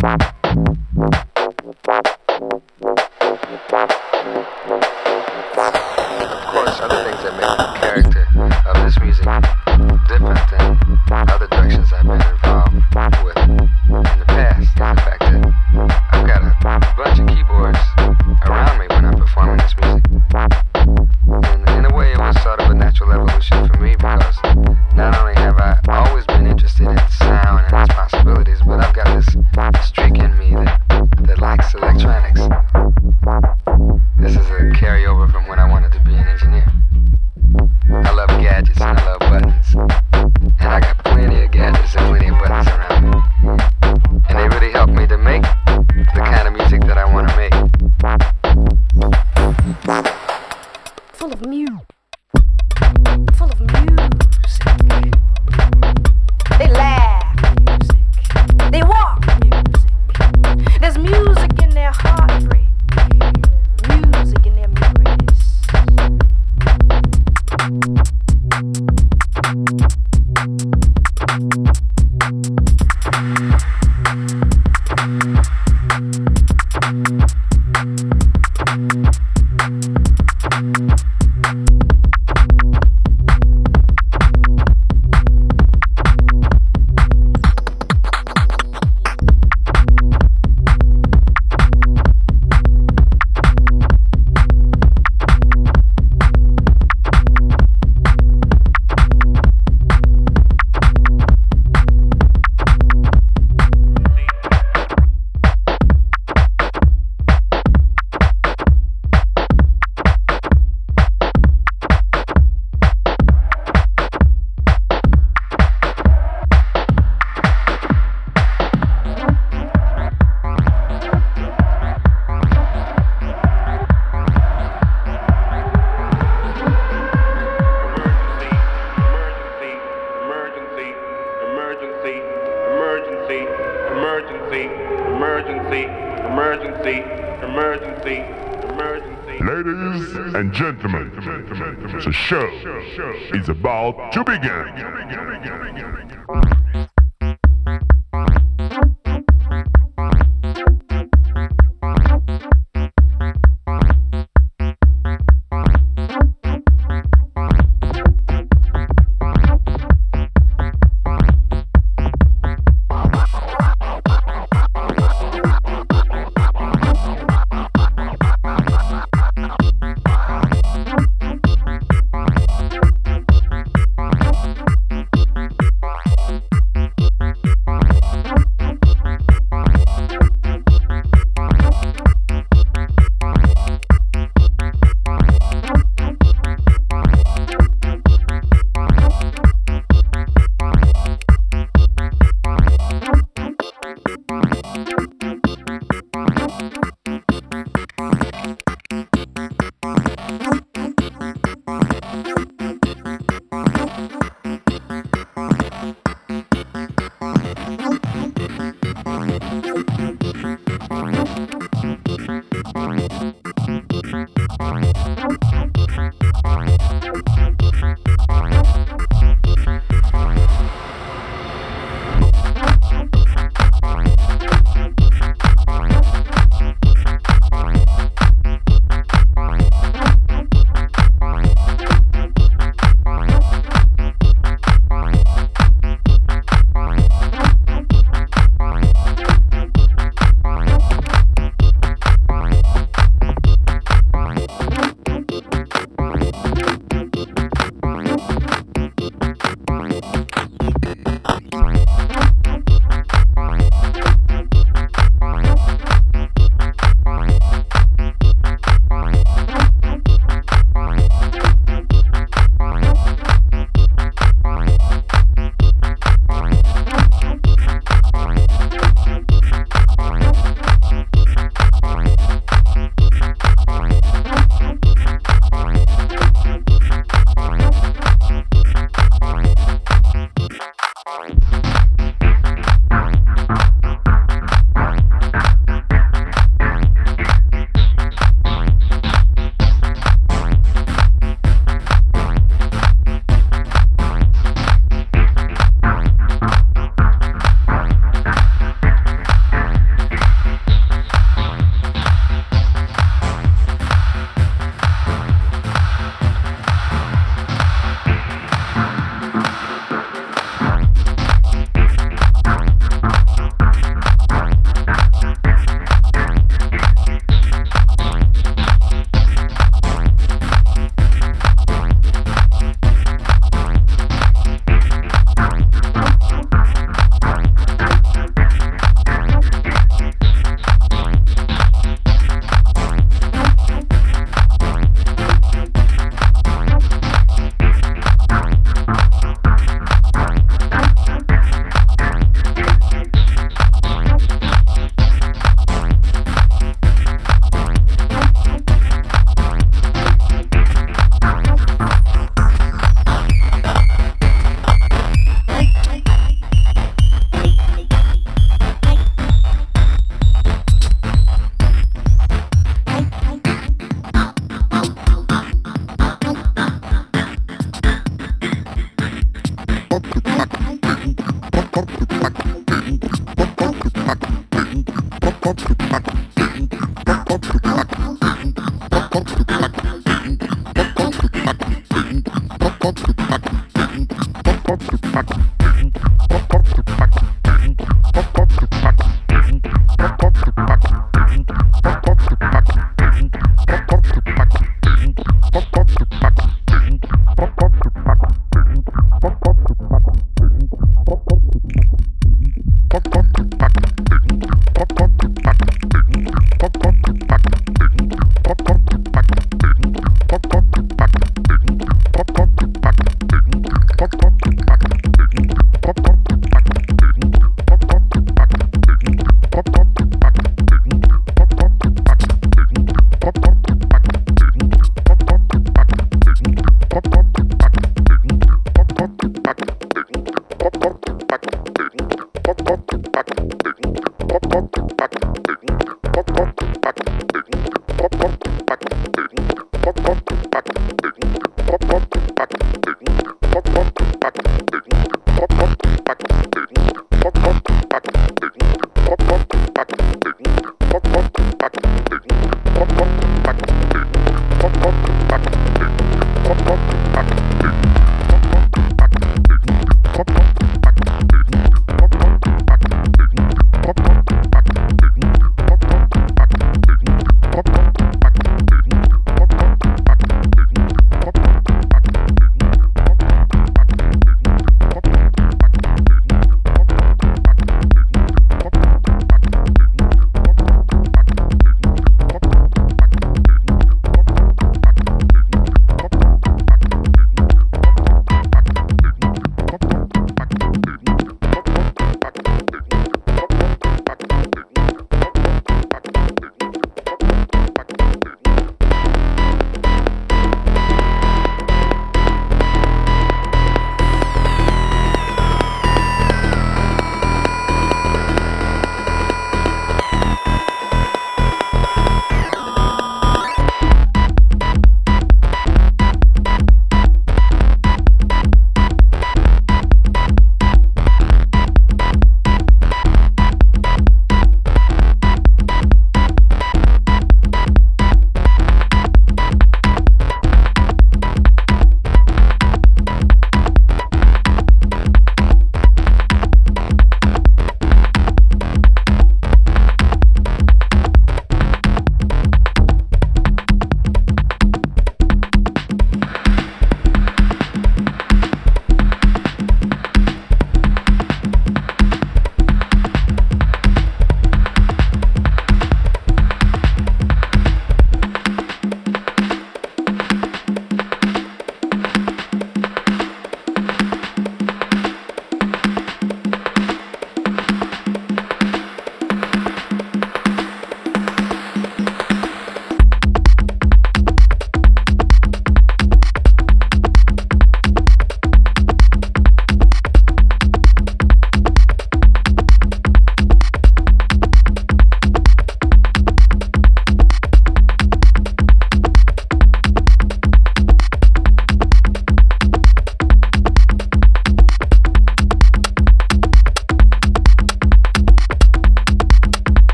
Bye. emergency, emergency. Ladies and gentlemen, the show is about to begin.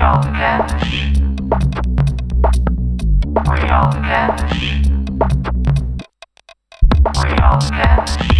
If you need,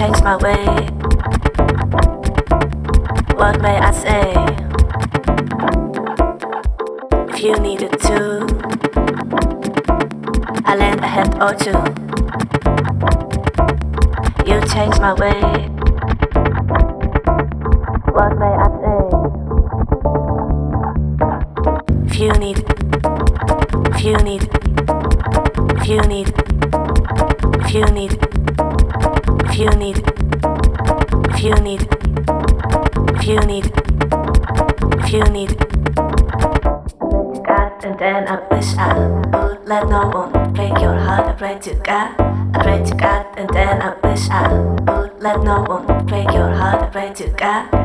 change my way what may I say? If you needed to, I lend a hand or two. You changed my way. God, I pray to God, and then I wish I would let no one break your heart. I pray to God.